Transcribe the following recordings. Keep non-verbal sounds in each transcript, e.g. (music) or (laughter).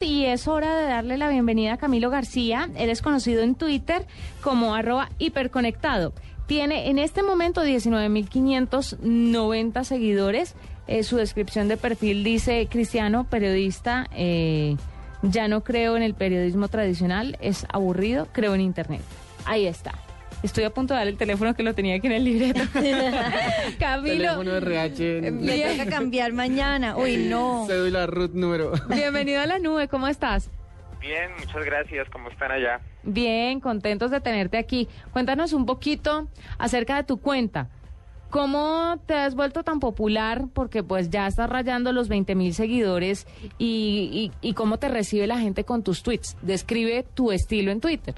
Y es hora de darle la bienvenida a Camilo García. Eres conocido en Twitter como arroba hiperconectado. Tiene en este momento 19.590 seguidores. Eh, su descripción de perfil dice cristiano, periodista. Eh, ya no creo en el periodismo tradicional, es aburrido, creo en Internet. Ahí está. Estoy a punto de dar el teléfono que lo tenía aquí en el libreto. (laughs) (laughs) Camilo. Teléfono de RH. Me toca cambiar mañana. Uy, (laughs) no. Cédula root número. Bienvenido a la nube, ¿cómo estás? Bien, muchas gracias. ¿Cómo están allá? Bien, contentos de tenerte aquí. Cuéntanos un poquito acerca de tu cuenta. ¿Cómo te has vuelto tan popular? Porque pues ya estás rayando los 20 mil seguidores y, y, y, cómo te recibe la gente con tus tweets. Describe tu estilo en Twitter.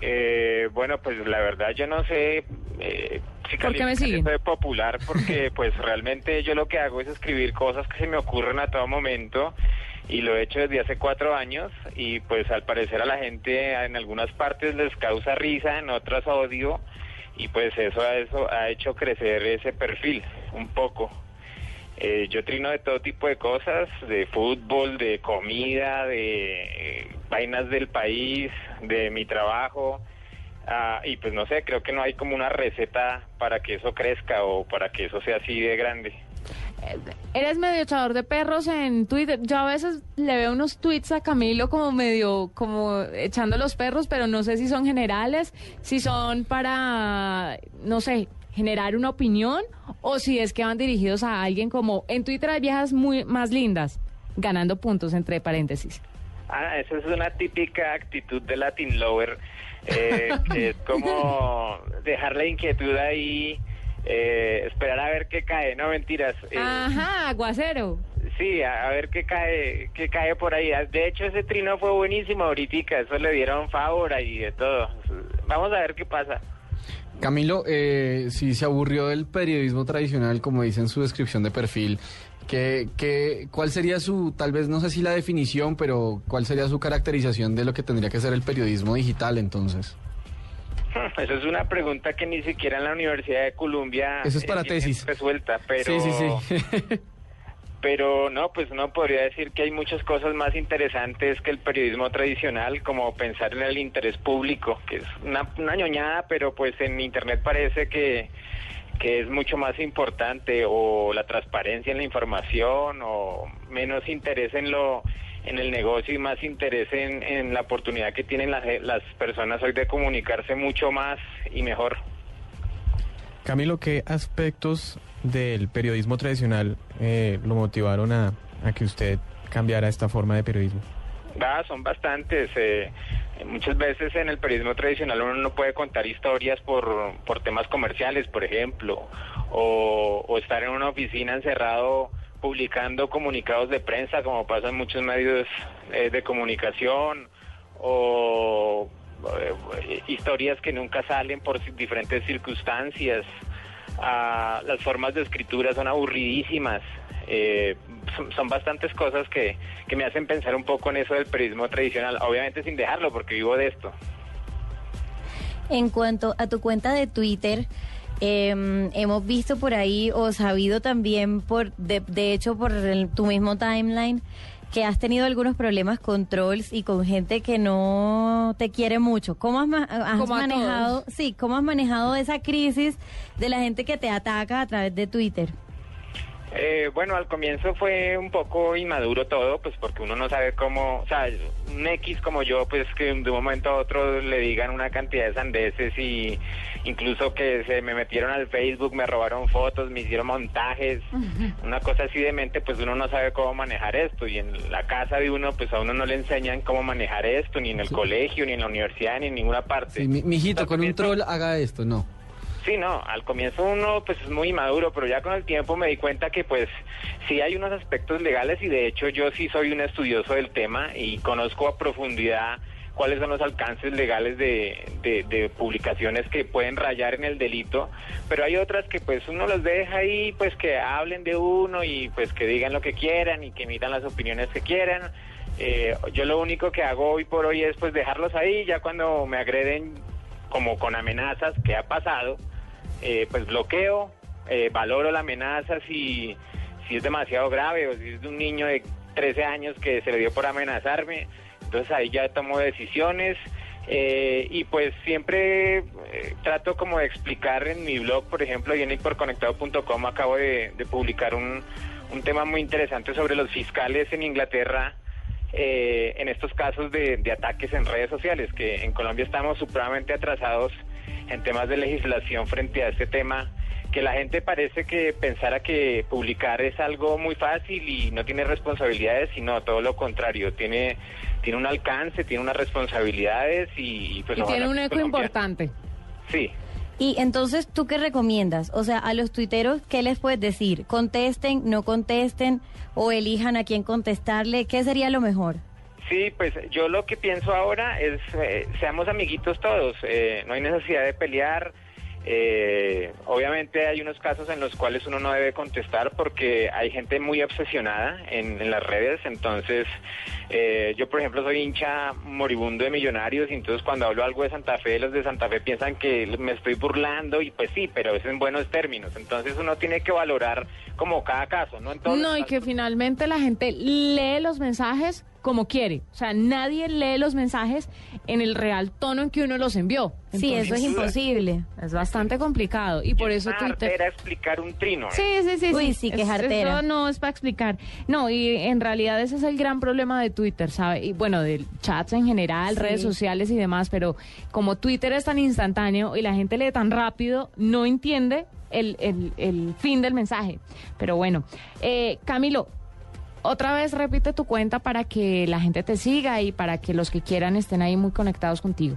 Eh, bueno, pues la verdad yo no sé eh, si ¿Por qué me siguen? de popular porque (laughs) pues realmente yo lo que hago es escribir cosas que se me ocurren a todo momento y lo he hecho desde hace cuatro años y pues al parecer a la gente en algunas partes les causa risa, en otras odio y pues eso, eso ha hecho crecer ese perfil un poco. Eh, yo trino de todo tipo de cosas, de fútbol, de comida, de eh, vainas del país, de mi trabajo. ah, y pues no sé, creo que no hay como una receta para que eso crezca o para que eso sea así de grande. Eres medio echador de perros en Twitter. Yo a veces le veo unos tweets a Camilo como medio, como echando los perros, pero no sé si son generales, si son para, no sé, generar una opinión o si es que van dirigidos a alguien como en Twitter hay viejas muy más lindas, ganando puntos entre paréntesis. Ah, esa es una típica actitud de Latin Lover, eh, (laughs) que es como dejar la inquietud ahí, eh, esperar a ver qué cae, no mentiras. eh, Ajá, aguacero. Sí, a, a ver qué cae, qué cae por ahí. De hecho, ese trino fue buenísimo ahorita, eso le dieron favor y de todo. Vamos a ver qué pasa. Camilo, eh, si se aburrió del periodismo tradicional, como dice en su descripción de perfil, ¿qué, qué, ¿cuál sería su, tal vez no sé si la definición, pero cuál sería su caracterización de lo que tendría que ser el periodismo digital entonces? (laughs) Eso es una pregunta que ni siquiera en la Universidad de Columbia Eso es para tesis. resuelta, pero Sí, sí, sí. (laughs) pero no, pues no podría decir que hay muchas cosas más interesantes que el periodismo tradicional, como pensar en el interés público, que es una, una ñoñada, pero pues en internet parece que que es mucho más importante o la transparencia en la información o menos interés en lo en el negocio y más interés en, en la oportunidad que tienen las, las personas hoy de comunicarse mucho más y mejor. Camilo, ¿qué aspectos del periodismo tradicional eh, lo motivaron a, que usted cambiara esta forma de periodismo? Ah, son bastantes. eh, muchas veces en el periodismo tradicional uno no puede contar historias por, por temas comerciales, por ejemplo, o, estar en una oficina encerrado publicando comunicados de prensa, como pasa en muchos medios eh, de comunicación, o historias que nunca salen por diferentes circunstancias. Ah, las formas de escritura son aburridísimas. Eh, son, bastantes cosas que, que me hacen pensar un poco en eso del periodismo tradicional, obviamente sin dejarlo porque vivo de esto. En cuanto a tu cuenta de Twitter, eh, hemos visto por ahí o sabido también, por de, hecho, por tu mismo timeline, que has tenido algunos problemas con trolls y con gente que no te quiere mucho. ¿Cómo has, ma- has manejado, todos. sí, cómo has manejado esa crisis de la gente que te ataca a través de Twitter? Eh, bueno, al comienzo fue un poco inmaduro todo, pues porque uno no sabe cómo, o sea, un X como yo, pues que de un momento a otro le digan una cantidad de sandeces y incluso que se me metieron al Facebook, me robaron fotos, me hicieron montajes, una cosa así de mente, pues uno no sabe cómo manejar esto y en la casa de uno, pues a uno no le enseñan cómo manejar esto, ni en el colegio, ni en la universidad, ni en ninguna parte. Sí, mi, mijito, con un troll haga esto, no. Sí, no, al comienzo uno pues es muy maduro, pero ya con el tiempo me di cuenta que pues sí hay unos aspectos legales y de hecho yo sí soy un estudioso del tema y conozco a profundidad cuáles son los alcances legales de, de, de publicaciones que pueden rayar en el delito, pero hay otras que pues uno los deja ahí, pues que hablen de uno y pues que digan lo que quieran y que emitan las opiniones que quieran. Eh, yo lo único que hago hoy por hoy es pues dejarlos ahí, ya cuando me agreden como con amenazas, que ha pasado, eh, pues bloqueo, eh, valoro la amenaza si, si es demasiado grave o si es de un niño de 13 años que se le dio por amenazarme, entonces ahí ya tomo decisiones eh, y pues siempre eh, trato como de explicar en mi blog, por ejemplo, y en hiperconectado.com acabo de, publicar un, un tema muy interesante sobre los fiscales en Inglaterra eh, en estos casos de, de ataques en redes sociales, que en Colombia estamos supremamente atrasados en temas de legislación frente a este tema, que la gente parece que pensara que publicar es algo muy fácil y no tiene responsabilidades, sino todo lo contrario, tiene, tiene un alcance, tiene unas responsabilidades y, y, pues Y tiene un eco importante. Sí. Y entonces, ¿tú qué recomiendas? O sea, a los tuiteros, ¿qué les puedes decir? ¿Contesten, no contesten o elijan a quién contestarle? ¿Qué sería lo mejor? Sí, pues yo lo que pienso ahora es, eh, seamos amiguitos todos, eh, no hay necesidad de pelear. eh, obviamente hay unos casos en los cuales uno no debe contestar porque hay gente muy obsesionada en, en las redes, entonces eh, yo por ejemplo soy hincha moribundo de millonarios y entonces cuando hablo algo de Santa Fe, los de Santa Fe piensan que me estoy burlando y pues sí, pero es en buenos términos, entonces uno tiene que valorar como cada caso, ¿no? En todos No, y que finalmente la gente lee los mensajes como quiere. O sea, nadie lee los mensajes en el real tono en que uno los envió. Sí, eso es imposible. Es bastante complicado. Y por eso Twitter... artera explicar un trino. ¿eh? Sí, sí, sí. Uy, sí, que Es- jartera. Eso no es para explicar. No, y en realidad ese es el gran problema de Twitter, ¿sabe? Y bueno, de chats en general, Sí. redes sociales y demás, pero como Twitter es tan instantáneo y la gente lee tan rápido, no entiende el, el- el fin del mensaje. Pero bueno, eh, Camilo, otra vez repite tu cuenta para que la gente te siga y para que los que quieran estén ahí muy conectados contigo.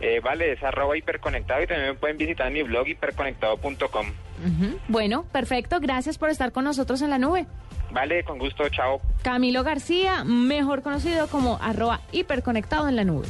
Eh, vale, es arroba hiperconectado y también me pueden visitar en mi blog hiperconectado.com. Ujú. Bueno, perfecto. Gracias por estar con nosotros en la nube. Vale, con gusto, chao. Camilo García, mejor conocido como arroba hiperconectado en la nube.